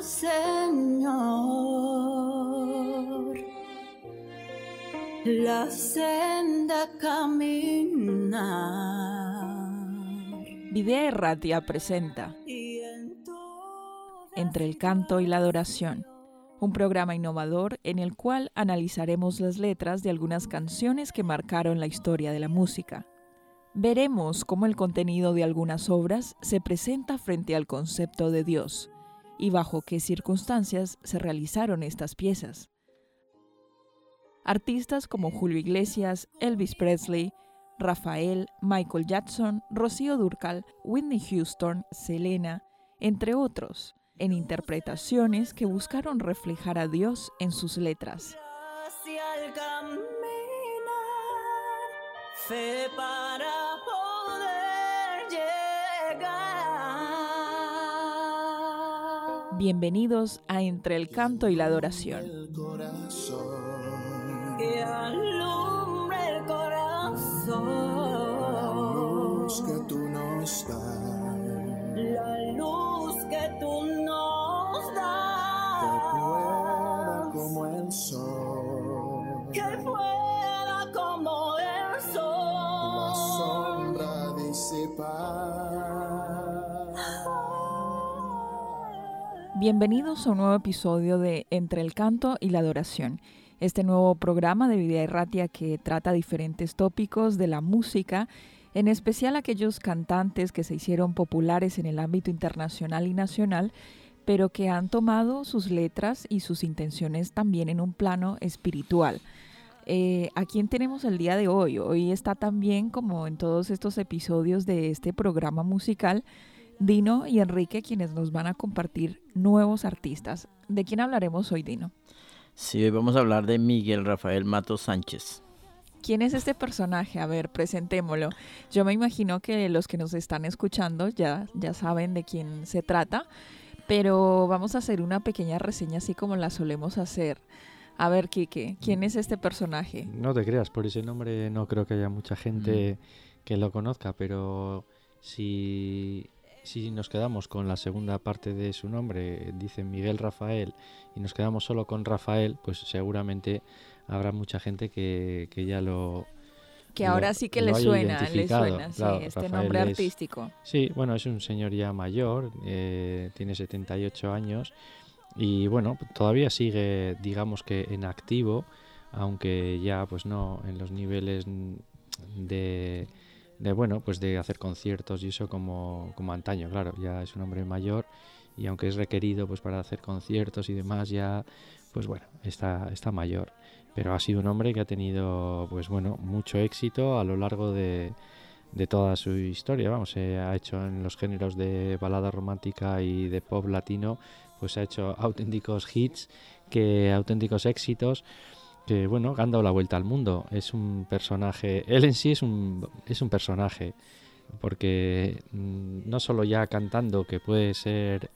Señor. La senda camina. Videa Erratia presenta Entre el canto y la adoración, un programa innovador en el cual analizaremos las letras de algunas canciones que marcaron la historia de la música. Veremos cómo el contenido de algunas obras se presenta frente al concepto de Dios y bajo qué circunstancias se realizaron estas piezas. Artistas como Julio Iglesias, Elvis Presley, Rafael, Michael Jackson, Rocío Durcal, Whitney Houston, Selena, entre otros, en interpretaciones que buscaron reflejar a Dios en sus letras. Bienvenidos a Entre el Canto y la Adoración. Que alumbre el corazón. que tú nos das, La luz que tú Bienvenidos a un nuevo episodio de Entre el Canto y la Adoración. Este nuevo programa de Vida Erratia que trata diferentes tópicos de la música, en especial aquellos cantantes que se hicieron populares en el ámbito internacional y nacional, pero que han tomado sus letras y sus intenciones también en un plano espiritual. Eh, ¿A quién tenemos el día de hoy? Hoy está también, como en todos estos episodios de este programa musical, Dino y Enrique, quienes nos van a compartir nuevos artistas. ¿De quién hablaremos hoy, Dino? Sí, hoy vamos a hablar de Miguel Rafael Mato Sánchez. ¿Quién es este personaje? A ver, presentémoslo. Yo me imagino que los que nos están escuchando ya, ya saben de quién se trata, pero vamos a hacer una pequeña reseña así como la solemos hacer. A ver, Kike, ¿quién es este personaje? No te creas, por ese nombre no creo que haya mucha gente que lo conozca, pero si, si nos quedamos con la segunda parte de su nombre, dice Miguel Rafael, y nos quedamos solo con Rafael, pues seguramente habrá mucha gente que, que ya lo... Que lo- ahora sí que le suena, le suena, sí, Claro, este Rafael nombre es- artístico. Sí, bueno, es un señor ya mayor, eh, tiene 78 años y bueno, todavía sigue, digamos que en activo, aunque ya pues no en los niveles de, de bueno, pues de hacer conciertos y eso como, como antaño, claro, ya es un hombre mayor y aunque es requerido pues para hacer conciertos y demás ya pues bueno, está, está mayor. Pero ha sido un hombre que ha tenido pues bueno, mucho éxito a lo largo de, de toda su historia. Vamos, se ha hecho en los géneros de balada romántica y de pop latino, pues ha hecho auténticos hits, que auténticos éxitos que bueno, han dado la vuelta al mundo. Es un personaje, él en sí es un, es un personaje, porque mm, no solo ya cantando, que puede ser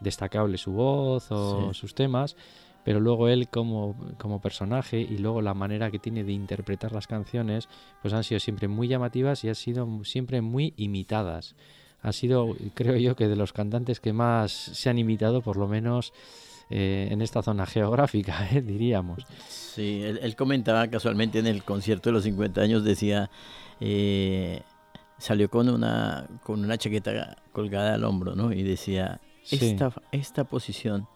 destacable su voz o Sí. sus temas, pero luego él como, como personaje y luego la manera que tiene de interpretar las canciones, pues han sido siempre muy llamativas y han sido siempre muy imitadas. Ha sido, creo yo, que de los cantantes que más se han imitado, por lo menos eh, en esta zona geográfica, eh, diríamos. Sí, él, él comentaba casualmente en el concierto de los 50 años, decía, eh, salió con una, con una chaqueta colgada al hombro, ¿no? Y decía, Sí. esta, esta posición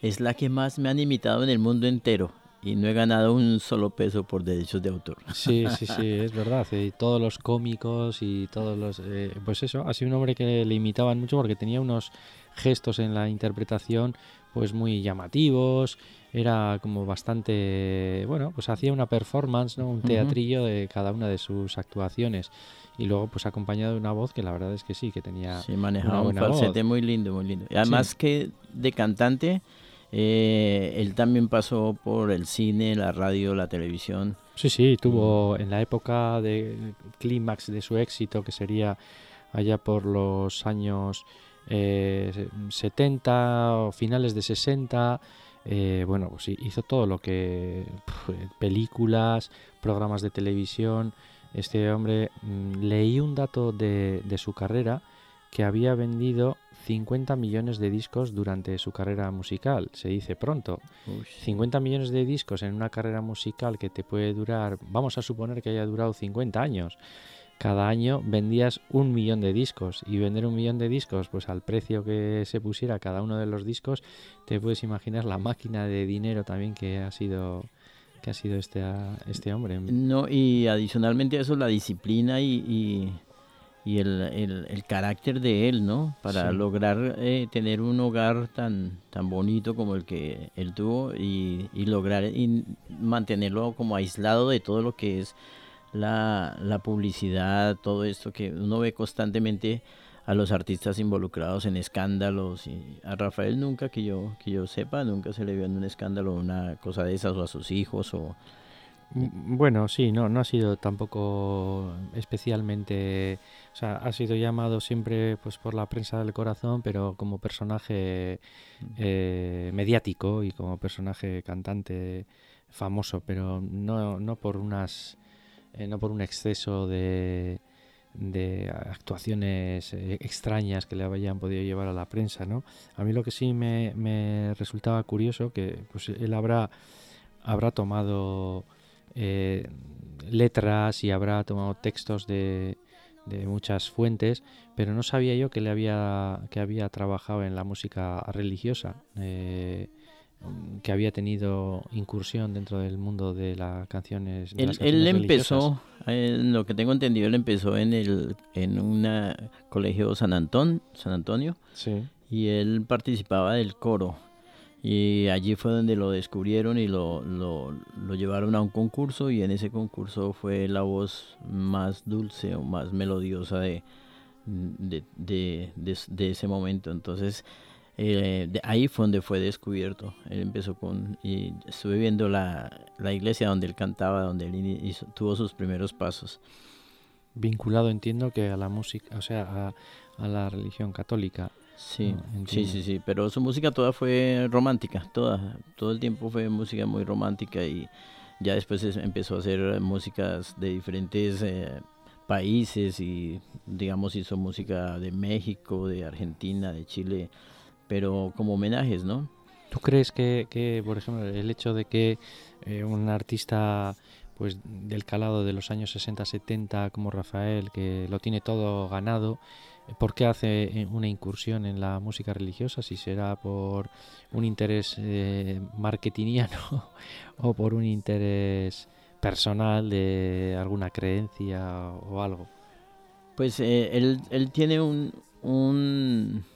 es la que más me han imitado en el mundo entero y no he ganado un solo peso por derechos de autor. Sí, sí, sí, es verdad. Y todos los cómicos y todos los... eh, pues eso, ha sido un hombre que le imitaban mucho porque tenía unos gestos en la interpretación pues muy llamativos, era como bastante... Bueno, pues hacía una performance, ¿no? Un teatrillo de cada una de sus actuaciones. Y luego pues acompañado de una voz que la verdad es que sí, que tenía... Sí, manejaba un buena voz. falsete muy lindo, muy lindo. Y además que de cantante, eh, él también pasó por el cine, la radio, la televisión. Sí, sí, tuvo en la época de clímax de su éxito, que sería allá por los años eh, 70 o finales de 60, eh, bueno, pues hizo todo lo que... pf, películas, programas de televisión. Este hombre, mm, leí un dato de, de su carrera que había vendido 50 millones de discos durante su carrera musical. Se dice pronto. Uy, 50 millones de discos en una carrera musical que te puede durar, vamos a suponer que haya durado 50 años. Cada año vendías un millón de discos y vender un millón de discos, pues al precio que se pusiera cada uno de los discos, te puedes imaginar la máquina de dinero también que ha sido que ha sido este, este hombre. No, y adicionalmente a eso la disciplina y, y, y el, el- el carácter de él, ¿no? Para Sí. lograr eh, tener un hogar tan, tan bonito como el que él tuvo y, y lograr mantenerlo como aislado de todo lo que es la, la publicidad, todo esto que uno ve constantemente a los artistas involucrados en escándalos y a Rafael nunca que yo que yo sepa nunca se le vio en un escándalo una cosa de esas o a sus hijos o Mm, Bueno, sí, no, no ha sido tampoco especialmente, o sea, ha sido llamado siempre pues por la prensa del corazón, pero como personaje eh, mediático y como personaje cantante famoso, pero no, no por unas, eh, no por un exceso de, de actuaciones eh, extrañas que le hayan podido llevar a la prensa, ¿no? A mí lo que sí me, me resultaba curioso que pues él habrá habrá tomado eh, letras y habrá tomado textos de, de muchas fuentes, pero no sabía yo que le había que había trabajado en la música religiosa, eh, que había tenido incursión dentro del mundo de las canciones. de Él, las él canciones religiosas. empezó, eh, en lo que tengo entendido, él empezó en el en un colegio San Antón, San Antonio Sí. y él participaba del coro y allí fue donde lo descubrieron y lo, lo, lo llevaron a un concurso y en ese concurso fue la voz más dulce o más melodiosa de, de, de- de ese momento. Entonces eh, de ahí fue donde fue descubierto. Él empezó con, y estuve viendo la, la iglesia donde él cantaba, donde él hizo- tuvo sus primeros pasos. Vinculado, entiendo que a la música, o sea, a, a la religión católica. Sí, Ah, sí, sí, sí, pero su música toda fue romántica, toda, todo el tiempo fue música muy romántica y ya después es- empezó a hacer músicas de diferentes eh, países y digamos hizo música de México, de Argentina, de Chile, pero como homenajes, ¿no? ¿Tú crees que, que, por ejemplo, el hecho de que eh, un artista pues del calado de los años 60-70 como Rafael, que lo tiene todo ganado, eh, ¿por qué hace eh, una incursión en la música religiosa? Si será por un interés eh, marketingiano o por un interés personal de alguna creencia o algo. Pues eh, él, él tiene un, un,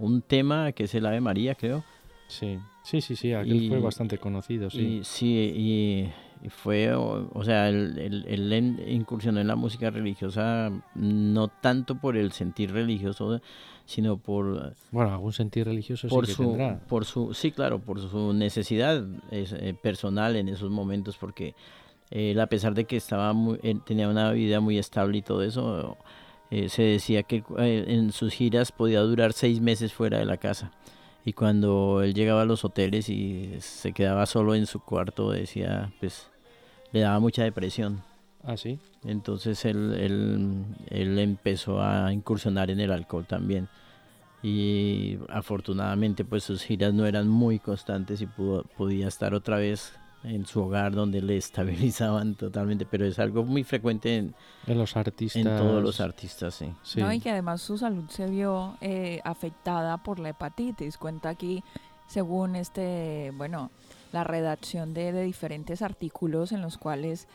un tema que es el Ave María, creo. Sí, sí, sí, sí, aquel fue Y- bastante conocido, sí. Y sí, y, y fue, o, o sea, él, él- él incursionó en la música religiosa no tanto por el sentir religioso, sino por, Bueno, algún sentir religioso por sí que su, tendrá. por su, sí, claro, por su necesidad es, eh, personal en esos momentos, porque él, a pesar de que estaba muy, él tenía una vida muy estable y todo eso, eh, se decía que eh, en sus giras podía durar seis meses fuera de la casa. Y cuando él llegaba a los hoteles y se quedaba solo en su cuarto, decía, pues, le daba mucha depresión. Ah, sí. Entonces él, él, él empezó a incursionar en el alcohol también. Y afortunadamente pues sus giras no eran muy constantes y pudo, podía estar otra vez en su hogar donde le estabilizaban totalmente. Pero es algo muy frecuente en, En los artistas. en todos los artistas, sí. Sí. ¿no? Y que además su salud se vio eh, afectada por la hepatitis. Cuenta aquí, según este, bueno, la redacción de, de diferentes artículos en los cuales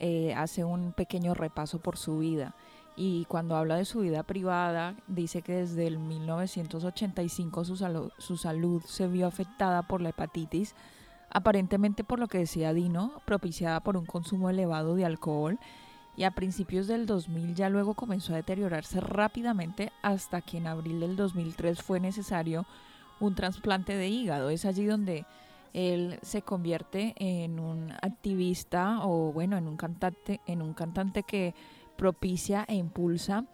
eh, hace un pequeño repaso por su vida. Y cuando habla de su vida privada, dice que desde el 1985 su, salu- su salud se vio afectada por la hepatitis, aparentemente por lo que decía Dino, propiciada por un consumo elevado de alcohol y a principios del 2000 ya luego comenzó a deteriorarse rápidamente hasta que en abril del 2003 fue necesario un trasplante de hígado. Es allí donde él se convierte en un activista o bueno, en un cantante, en un cantante que propicia e impulsa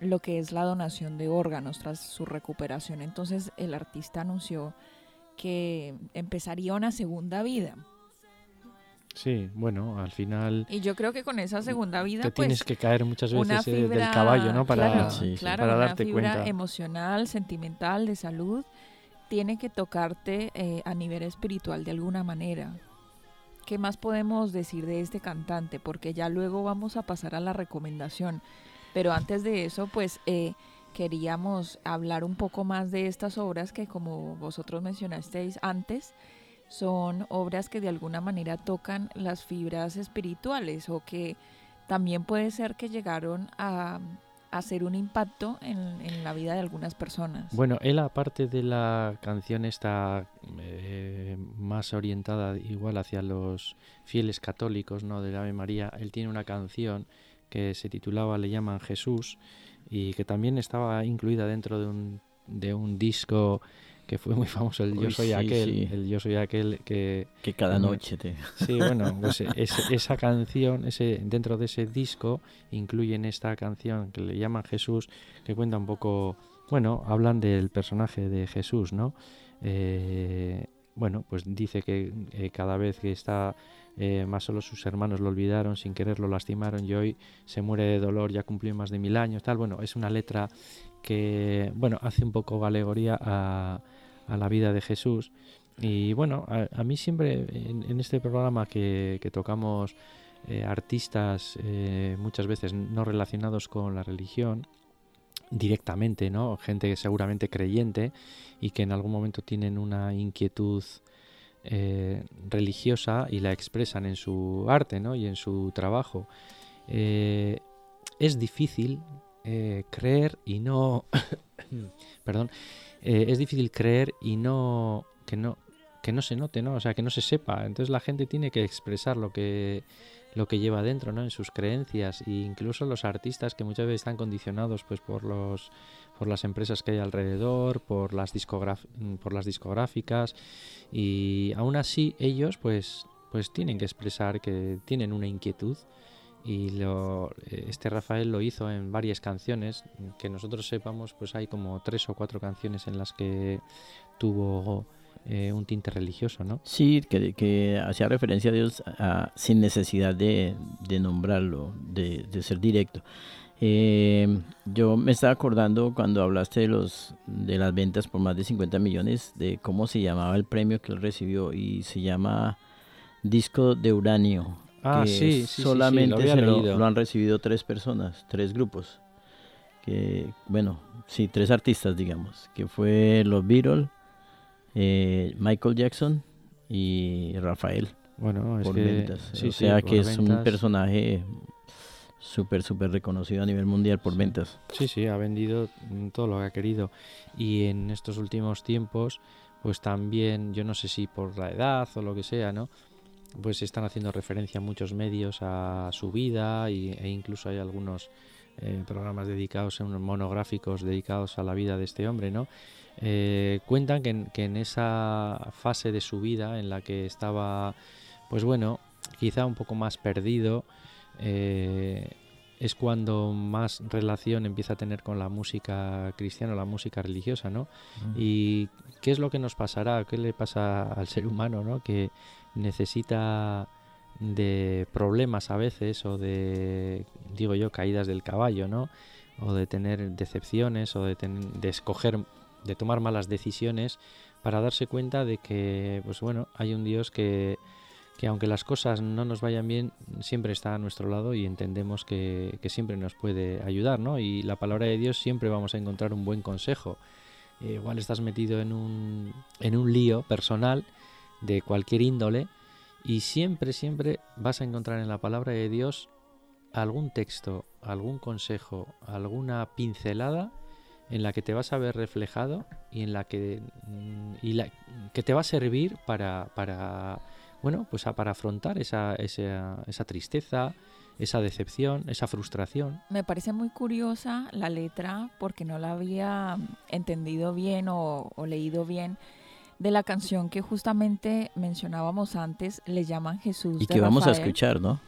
lo que es la donación de órganos tras su recuperación. Entonces el artista anunció que empezaría una segunda vida. Sí, bueno, al final Y yo creo que con esa segunda vida, te pues, tienes que caer muchas veces eh, fibra, del caballo, ¿no? Para, claro, Sí, sí. claro, para una darte fibra cuenta. emocional, sentimental, de salud, tiene que tocarte eh, a nivel espiritual de alguna manera. ¿Qué más podemos decir de este cantante? Porque ya luego vamos a pasar a la recomendación. Pero antes de eso, pues eh, queríamos hablar un poco más de estas obras que, como vosotros mencionasteis antes, son obras que de alguna manera tocan las fibras espirituales o que también puede ser que llegaron a, hacer un impacto en, la vida de algunas personas. Bueno, él aparte de la canción está más orientada igual hacia los fieles católicos, ¿no? Del Ave María, él tiene una canción que se titulaba Le llaman Jesús y que también estaba incluida dentro de un, de un disco que fue muy famoso, el Yo Soy sí, Aquel, sí. el Yo Soy Aquel que Que cada noche te... Sí, bueno, pues es- esa canción, ese, dentro de ese disco, incluyen esta canción que le llaman Jesús, que cuenta un poco, bueno, hablan del personaje de Jesús, ¿no? Eh, bueno, pues dice que eh, cada vez que está eh, más solo sus hermanos lo olvidaron, sin querer lo lastimaron y hoy se muere de dolor, ya cumplió más de mil años, tal. Bueno, es una letra que, bueno, hace un poco alegoría a, la vida de Jesús. Y bueno, a, mí siempre en, este programa que, que tocamos eh, artistas eh, muchas veces no relacionados con la religión directamente, ¿no? Gente seguramente creyente y que en algún momento tienen una inquietud eh, religiosa y la expresan en su arte, ¿no? Y en su trabajo. Eh, es difícil eh, creer y no, perdón, es difícil creer y no que no que no se note, ¿no? O sea, que no se sepa. Entonces la gente tiene que expresar lo que lo que lleva dentro, ¿no? En sus creencias e incluso los artistas que muchas veces están condicionados, pues, por los por las empresas que hay alrededor, por las por las discográficas y aún así ellos, pues, pues tienen que expresar que tienen una inquietud y lo, este Rafael lo hizo en varias canciones que nosotros sepamos pues hay como tres o cuatro canciones en las que tuvo eh, un tinte religioso no Sí, que, que hacía referencia a Dios ah, sin necesidad de, de nombrarlo, de, de ser directo. Eh, yo me estaba acordando cuando hablaste de los de las ventas por más de 50 millones de cómo se llamaba el premio que él recibió y se llama disco de uranio. Ah, que sí, sí, sí, sí, lo solamente había se lo, lo han recibido tres personas, tres grupos. Que, bueno, sí, tres artistas, digamos, que fue los Beatles, eh, Michael Jackson y Rafael bueno es por que ventas. sí, o sea que es un personaje súper, súper reconocido a nivel mundial por ventas. Sí, sí, ha vendido todo lo que ha querido. Y en estos últimos tiempos, pues también, yo no sé si por la edad o lo que sea, ¿no? Pues están haciendo referencia muchos medios a su vida y, e incluso hay algunos eh, programas dedicados, unos monográficos dedicados a la vida de este hombre, ¿no? Eh, cuentan que en, que en esa fase de su vida en la que estaba, pues bueno, quizá un poco más perdido, eh, es cuando más relación empieza a tener con la música cristiana, la música religiosa, ¿no? ¿Y qué es lo que nos pasará? ¿Qué le pasa al ser humano, ¿no? Que necesita de problemas a veces o de, digo yo, caídas del caballo, ¿no? O de tener decepciones o de, ten- de escoger, de tomar malas decisiones para darse cuenta de que, pues bueno, hay un Dios que, que aunque las cosas no nos vayan bien, siempre está a nuestro lado y entendemos que, que siempre nos puede ayudar, ¿no? Y la palabra de Dios siempre vamos a encontrar un buen consejo. Eh, igual estás metido en un, en un lío personal de cualquier índole y siempre, siempre vas a encontrar en la palabra de Dios algún texto, algún consejo, alguna pincelada en la que te vas a ver reflejado y en la que, mm, y la, que te va a servir para, para bueno, pues para afrontar esa, esa, esa tristeza, esa decepción, esa frustración. Me parece muy curiosa la letra porque no la había entendido bien o leído bien de la canción que justamente mencionábamos antes, le llaman Jesús. Y de que vamos a escuchar, ¿no?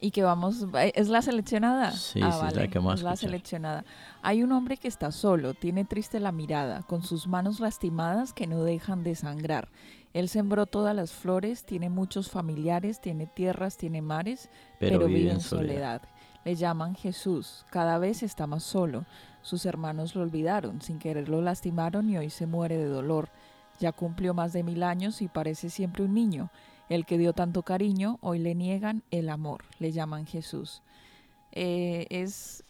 Y que vamos, eh, ¿es la seleccionada? Sí, ah, sí, es la que vamos es la seleccionada. Hay un hombre que está solo, tiene triste la mirada, con sus manos lastimadas que no dejan de sangrar. Él sembró todas las flores, tiene muchos familiares, tiene tierras, tiene mares, pero, vive en soledad. Le llaman Jesús, cada vez está más solo. Sus hermanos lo olvidaron, sin querer lo lastimaron y hoy se muere de dolor. Ya cumplió más de mil años y parece siempre un niño. El que dio tanto cariño, hoy le niegan el amor, le llaman Jesús. Eh, es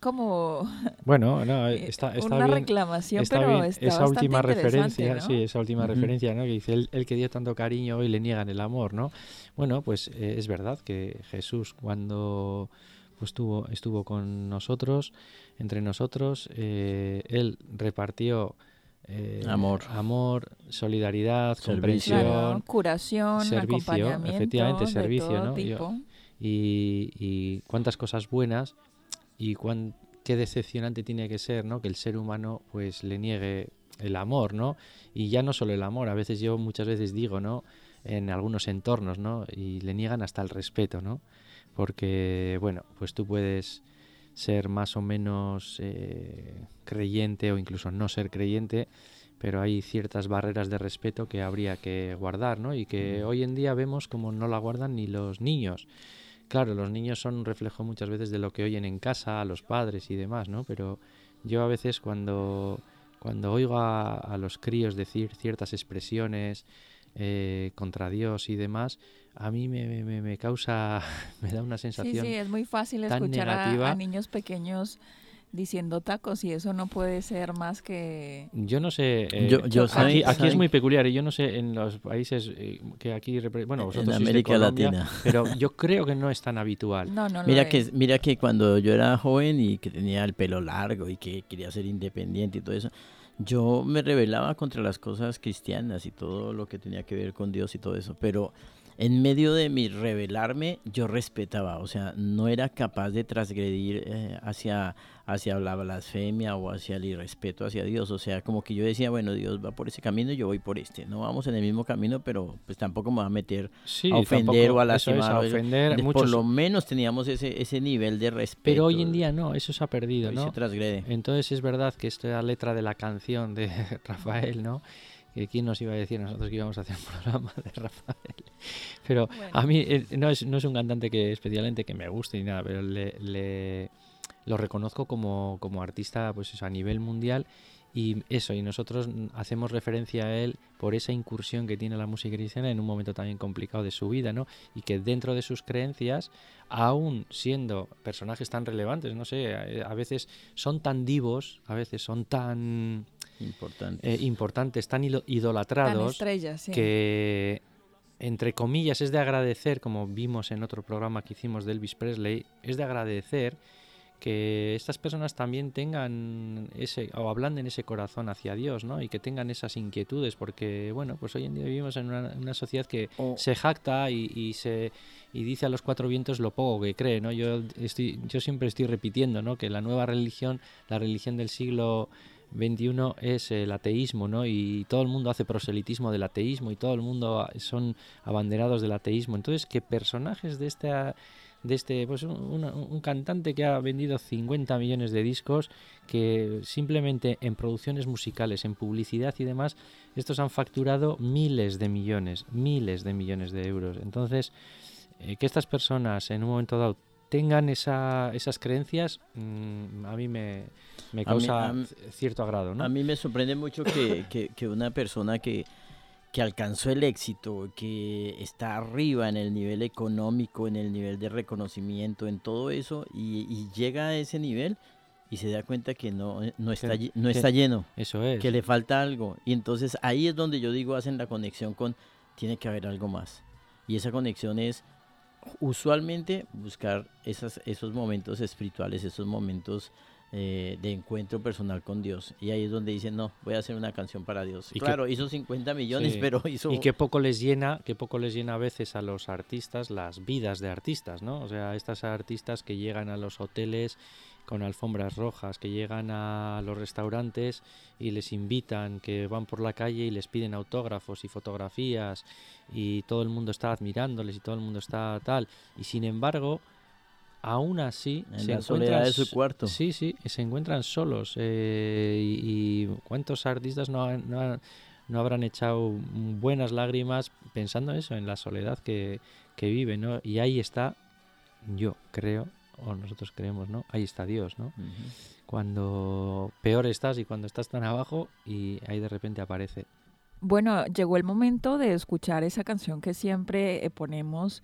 como Bueno, no, eh, está, está una bien. reclamación, Está pero bien, está esa bastante última referencia, ¿no? sí, esa última referencia, ¿no? Que dice el, el que dio tanto cariño hoy le niegan el amor, ¿no? Bueno, pues eh, es verdad que Jesús cuando pues estuvo, estuvo con nosotros, entre nosotros, eh, él repartió eh, Amor. amor, solidaridad, Servicio. comprensión, Claro, curación, servicio, acompañamiento, efectivamente, de servicio, todo ¿no? Yo- y, y cuántas cosas buenas y cuán, qué decepcionante tiene que ser, ¿no? Que el ser humano pues le niegue el amor, ¿no? Y ya no solo el amor, a veces yo muchas veces digo, ¿no? En algunos entornos, ¿no? Y le niegan hasta el respeto, ¿no? Porque, bueno, pues tú puedes ser más o menos eh, creyente o incluso no ser creyente, pero hay ciertas barreras de respeto que habría que guardar, ¿no? Y que hoy en día vemos como no la guardan ni los niños. Claro, los niños son un reflejo muchas veces de lo que oyen en casa, a los padres y demás, ¿no? Pero yo a veces cuando, cuando oigo a, a los críos decir ciertas expresiones eh, contra Dios y demás, a mí me, me- me- causa, me da una Sí, sensación... sí, es muy fácil tan escuchar a- a, niños pequeños diciendo tacos y eso no puede ser más que... Yo no sé. eh, Yo- yo aquí, aquí es muy peculiar y yo no sé en los países eh, que aquí. Bueno, En vosotros de América Colombia, Latina. Pero yo creo que no es tan habitual. No, no Mira es. que, mira que cuando yo era joven y que tenía el pelo largo y que quería ser independiente y todo eso, yo me rebelaba contra las cosas cristianas y todo lo que tenía que ver con Dios y todo eso, pero en medio de mi rebelarme yo respetaba, o sea, no era capaz de transgredir eh, hacia, hacia la blasfemia o hacia el irrespeto hacia Dios, o sea, como que yo decía, bueno, Dios va por ese camino y yo voy por este, no vamos en el mismo camino, pero pues tampoco me va a meter Sí, a ofender tampoco- o a eso es, lastimar. a ofender. muchos, Por lo menos teníamos ese, ese nivel de respeto. pero hoy en día no, eso se ha perdido, Hoy ¿no? se transgrede. Entonces es verdad que esta letra de la canción de Rafael, ¿no? Que quién nos iba a decir nosotros que íbamos a hacer un programa de Rafael. Pero Bueno. a mí eh, no es, no es un cantante que especialmente que me guste ni nada, pero le, le- lo reconozco como, como artista pues eso, a nivel mundial y eso, y nosotros hacemos referencia a él por esa incursión que tiene la música cristiana en un momento también complicado de su vida, ¿no? Y que dentro de sus creencias, aún siendo personajes tan relevantes, no sé, a veces son tan divos, a veces son tan Importante. eh, importantes, tan idolatrados, estrellas, sí. que entre comillas es de agradecer, como vimos en otro programa que hicimos de Elvis Presley, es de agradecer que estas personas también tengan ese o ablanden ese corazón hacia Dios, ¿no? Y que tengan esas inquietudes, porque bueno, pues hoy en día vivimos en una, una sociedad que se jacta y, y se y dice a los cuatro vientos lo poco que cree, ¿no? Yo estoy, yo siempre estoy repitiendo, ¿no? Que la nueva religión, la religión del siglo 21 es el ateísmo, ¿no? Y todo el mundo hace proselitismo del ateísmo y todo el mundo son abanderados del ateísmo. Entonces, que personajes de de este pues un cantante que ha vendido 50 millones de discos que simplemente en producciones musicales, en publicidad y demás, estos han facturado miles de millones, miles de millones de euros. Entonces, eh, que estas personas en un momento dado tengan esa, esas creencias, mm, a mí me, me mí- causa mí- cierto agrado, ¿no? A mí me sorprende mucho que, que- que una persona que, que alcanzó el éxito, que está arriba en el nivel económico, en el nivel de reconocimiento, en todo eso, y, y llega a ese nivel y se da cuenta que no, no, está, Que- no que- está lleno, Eso es. que le falta algo. Y entonces ahí es donde yo digo, hacen la conexión con, tiene que haber algo más. Y esa conexión es usualmente buscar esas, esos momentos espirituales, esos momentos eh, de encuentro personal con Dios. Y ahí es donde dicen, no, voy a hacer una canción para Dios. Y que- claro, hizo 50 millones, Sí. pero hizo... Y que poco les llena, que poco les llena a veces a los artistas las vidas de artistas, ¿no? O sea, estas artistas que llegan a los hoteles con alfombras rojas, que llegan a los restaurantes y les invitan, que van por la calle y les piden autógrafos y fotografías y todo el mundo está admirándoles y todo el mundo está tal. Y sin embargo, aún así En se la soledad de encuentran su cuarto. Sí, sí, se encuentran solos. eh, y, y cuántos artistas no, han- no, han- no habrán echado buenas lágrimas pensando eso, en la soledad que, que viven, ¿no? Y ahí está, yo creo, o nosotros creemos, ¿no? Ahí está Dios, ¿no? Ujú. Cuando peor estás y cuando estás tan abajo y ahí de repente aparece. Bueno, llegó el momento de escuchar esa canción que siempre eh, ponemos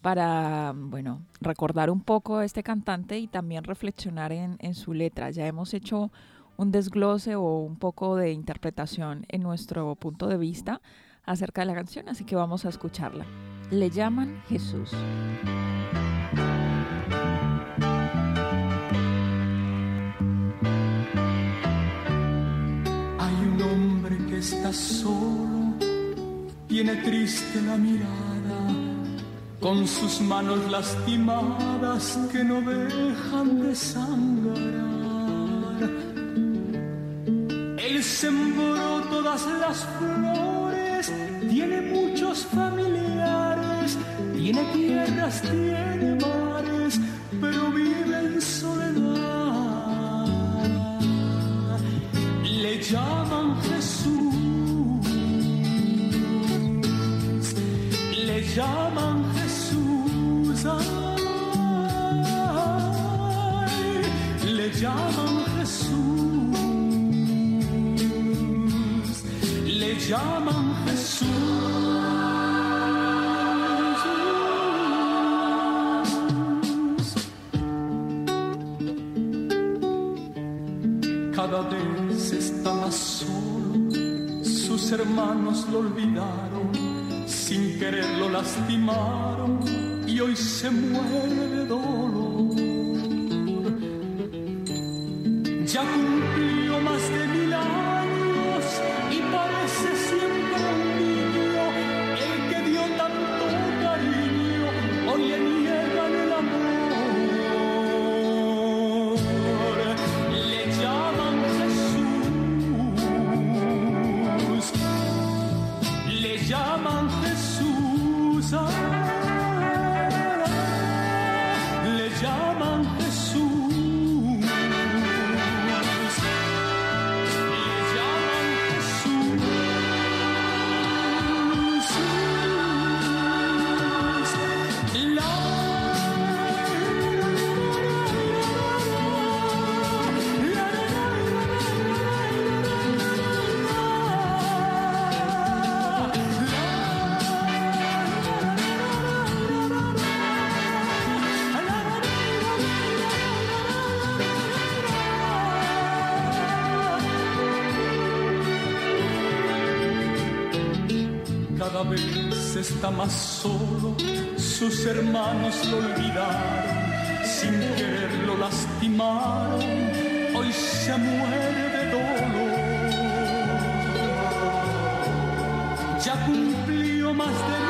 para, bueno, recordar un poco a este cantante y también reflexionar en, en su letra. Ya hemos hecho un desglose o un poco de interpretación en nuestro punto de vista acerca de la canción, así que vamos a escucharla. Le llaman Jesús. Está solo, tiene triste la mirada, con sus manos lastimadas que no dejan de sangrar. Él sembró todas las flores, tiene muchos familiares, tiene tierras, tiene mares, pero vive en soledad. Le llaman llaman Jesús, ay, le llaman Jesús, le llaman lo lastimaron y hoy se muere de dolor. Más solo, sus hermanos lo olvidaron, sin querer lo lastimaron, hoy se muere de dolor. Ya cumplió más de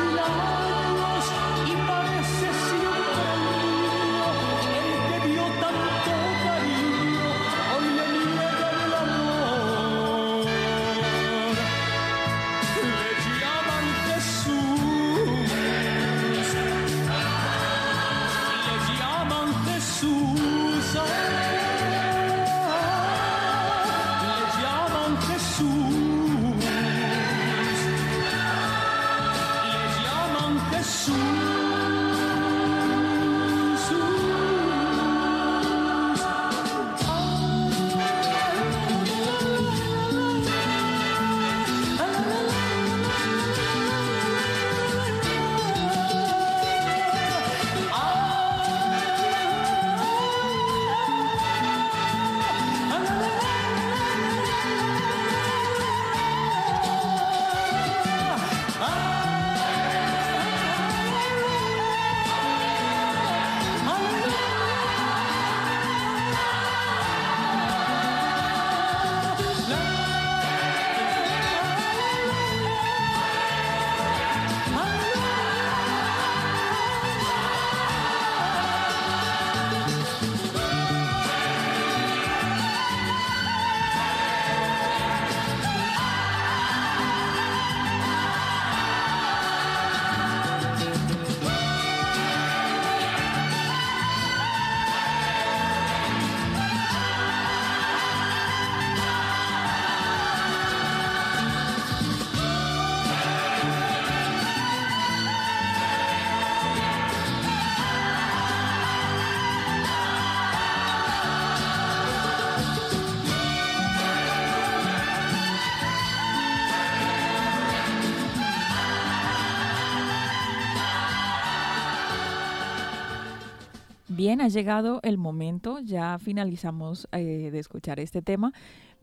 Bien, ha llegado el momento, ya finalizamos eh, de escuchar este tema,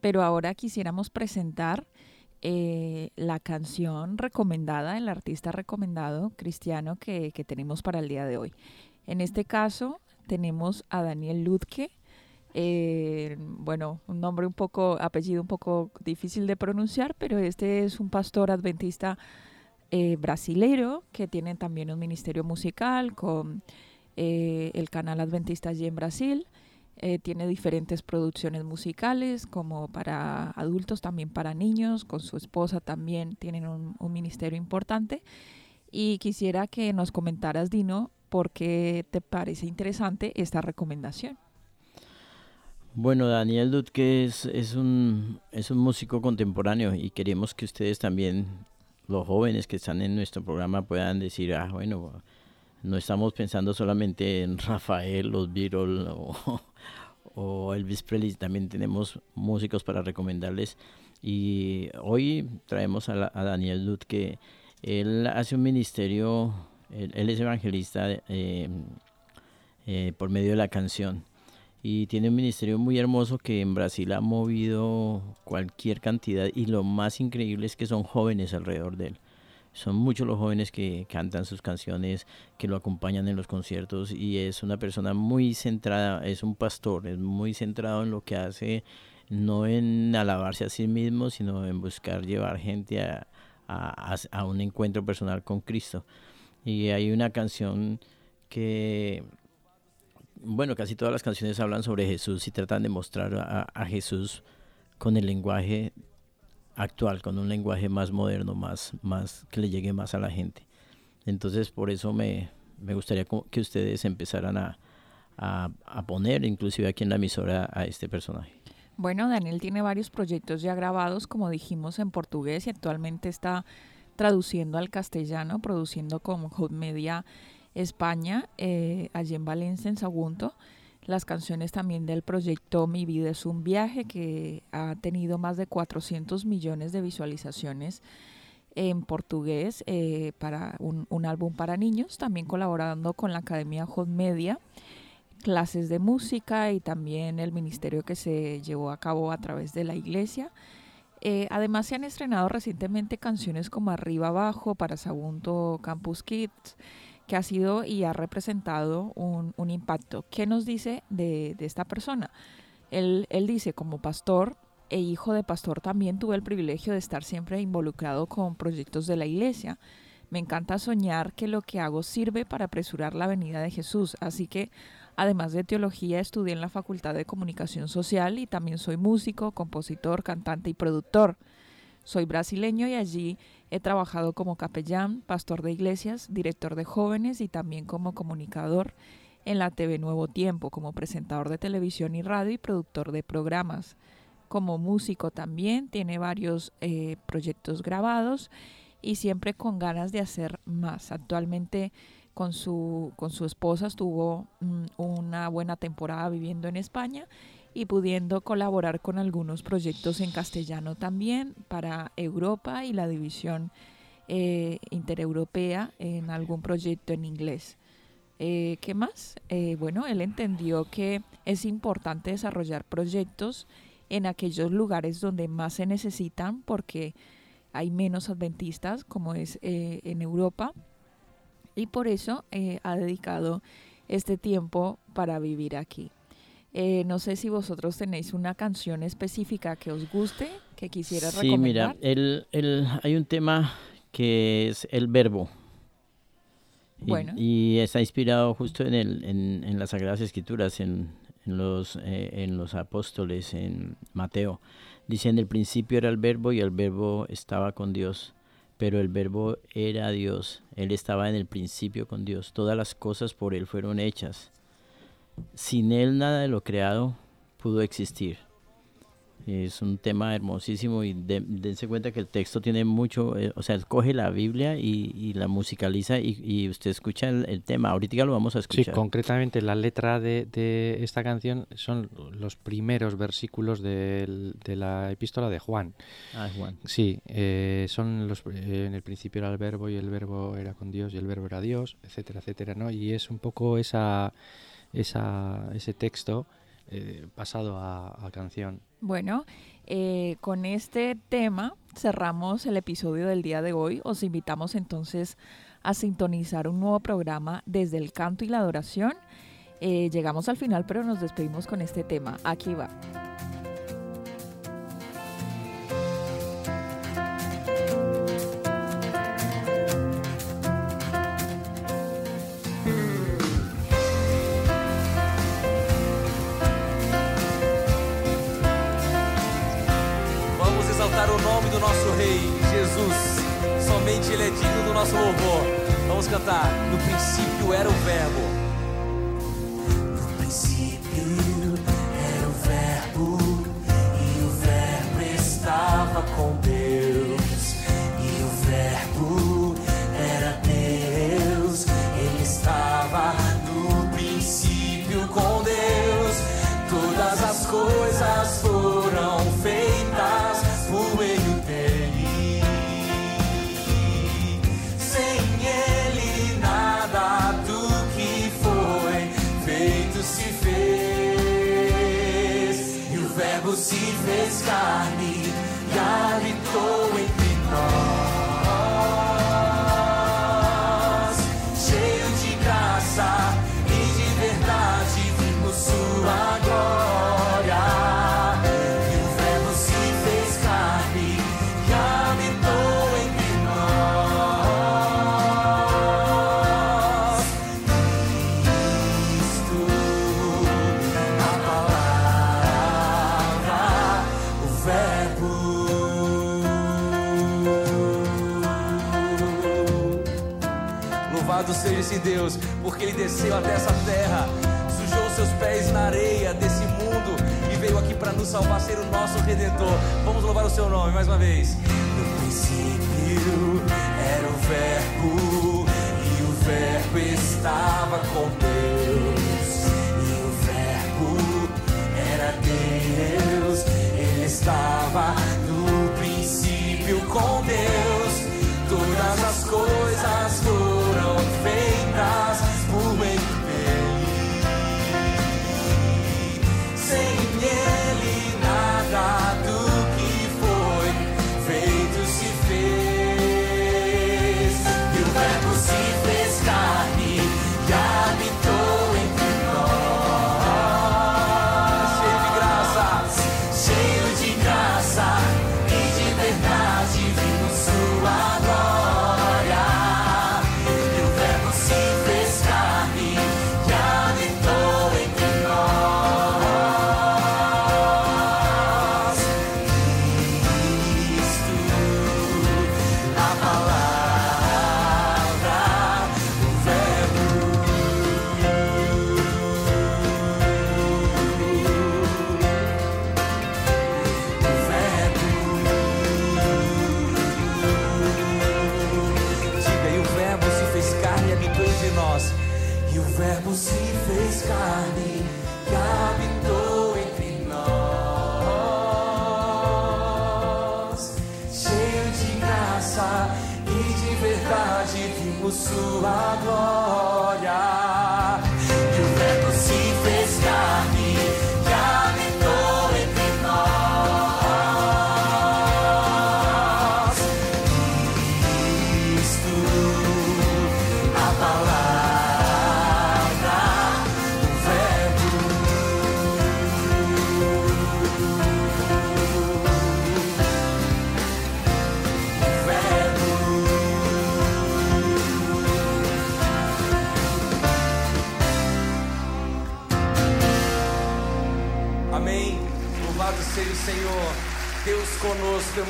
pero ahora quisiéramos presentar eh, la canción recomendada, el artista recomendado cristiano que, tenemos para el día de hoy. En este caso tenemos a Daniel Ludke, eh, bueno, un nombre un poco, apellido un poco difícil de pronunciar, pero este es un pastor adventista eh, brasilero que tiene también un ministerio musical con eh, el canal Adventista allí en Brasil. Eh, tiene diferentes producciones musicales como para adultos, también para niños, con su esposa también tienen un, ministerio importante. Y quisiera que nos comentaras, Dino, por qué te parece interesante esta recomendación. Bueno, Daniel Dudke es, es, un, es un músico contemporáneo y queremos que ustedes también, los jóvenes que están en nuestro programa, puedan decir, ah, bueno, no estamos pensando solamente en Rafael, los Beatles o, Elvis Presley, también tenemos músicos para recomendarles. Y hoy traemos a, la- Daniel Dudke, él hace un ministerio, él, es evangelista eh, eh, por medio de la canción y tiene un ministerio muy hermoso que en Brasil ha movido cualquier cantidad y lo más increíble es que son jóvenes alrededor de él. Son muchos los jóvenes que cantan sus canciones, que lo acompañan en los conciertos y es una persona muy centrada, es un pastor, es muy centrado en lo que hace, no en alabarse a sí mismo, sino en buscar llevar gente a, a, a- un encuentro personal con Cristo. Y hay una canción que bueno, casi todas las canciones hablan sobre Jesús y tratan de mostrar a, a Jesús con el lenguaje actual, con un lenguaje más moderno, más, más que le llegue más a la gente. Entonces, por eso me, me gustaría que ustedes empezaran a, a, a poner, inclusive aquí en la emisora, a este personaje. Bueno, Daniel tiene varios proyectos ya grabados, como dijimos, en portugués y actualmente está traduciendo al castellano, produciendo con Hot Media España, eh, allí en Valencia, en Sagunto. Las canciones también del proyecto Mi vida es un viaje, que ha tenido más de 400 millones de visualizaciones en portugués eh, para un, álbum para niños, también colaborando con la Academia Hot Media clases de música y también el ministerio que se llevó a cabo a través de la iglesia. Eh, además se han estrenado recientemente canciones como Arriba Abajo para Sagunto Campus Kids, que ha sido y ha representado un, impacto. ¿Qué nos dice de, de esta persona? Él, él dice, como pastor e hijo de pastor, también tuve el privilegio de estar siempre involucrado con proyectos de la iglesia. Me encanta soñar que lo que hago sirve para apresurar la venida de Jesús, así que Además de teología, estudié en la Facultad de Comunicación Social y también soy músico, compositor, cantante y productor. Soy brasileño y allí he trabajado como capellán, pastor de iglesias, director de jóvenes y también como comunicador en la TV Nuevo Tiempo, como presentador de televisión y radio y productor de programas. Como músico también tiene varios eh, proyectos grabados y siempre con ganas de hacer más. Actualmente con su, con su esposa estuvo mm, una buena temporada viviendo en España y pudiendo colaborar con algunos proyectos en castellano también para Europa y la división eh, intereuropea en algún proyecto en inglés. Eh, ¿Qué más? Eh, bueno, él entendió que es importante desarrollar proyectos en aquellos lugares donde más se necesitan porque hay menos adventistas, como es en Europa, y por eso ha dedicado este tiempo para vivir aquí. Eh, no sé si vosotros tenéis una canción específica que os guste, que quisiera Sí, mira, recomendar. el, el- hay un tema que es el verbo. Y, Bueno. y está inspirado justo en, el, en, en las Sagradas Escrituras, en, en los, eh, en los apóstoles, en Mateo. Dice, en el principio era el verbo y el verbo estaba con Dios, pero el verbo era Dios. Él estaba en el principio con Dios. Todas las cosas por Él fueron hechas. Sin Él nada de lo creado pudo existir. Es un tema hermosísimo y de- dense cuenta que el texto tiene mucho, eh, o sea, él coge la Biblia y, y la musicaliza y, y usted escucha el, el tema. Ahorita lo vamos a Sí, escuchar. concretamente la letra de, de esta canción son los primeros versículos del- de la epístola de Juan. Ah, Juan. Sí, eh, son los eh, en el principio era el verbo y el verbo era con Dios y el verbo era Dios, etcétera, etcétera, ¿no? Y es un poco esa esa, ese texto eh, pasado a, canción. Bueno, eh, con este tema cerramos el episodio del día de hoy. Os invitamos entonces a sintonizar un nuevo programa desde el canto y la adoración. Eh, llegamos al final, pero nos despedimos con este tema. Aquí va. O nome do nosso Rei, Jesus. Somente Ele é digno do nosso louvor. Vamos cantar. No princípio era o Verbo. No princípio era o Verbo, e o Verbo estava com Deus, e o Verbo era Deus. Ele estava no princípio com Deus. Todas as coisas porque ele desceu até essa terra, sujou seus pés na areia desse mundo e veio aqui para nos salvar, ser o nosso redentor. Vamos louvar o seu nome mais uma vez. No princípio era o Verbo, e o Verbo estava com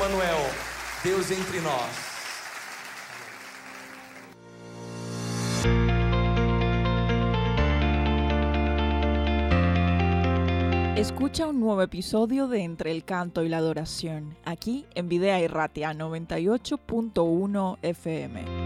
Emanuel, Deus entre nós. Escucha un nuevo episodio de Entre el Canto y la Adoración, aquí en Videa Irratia 98.1 FM.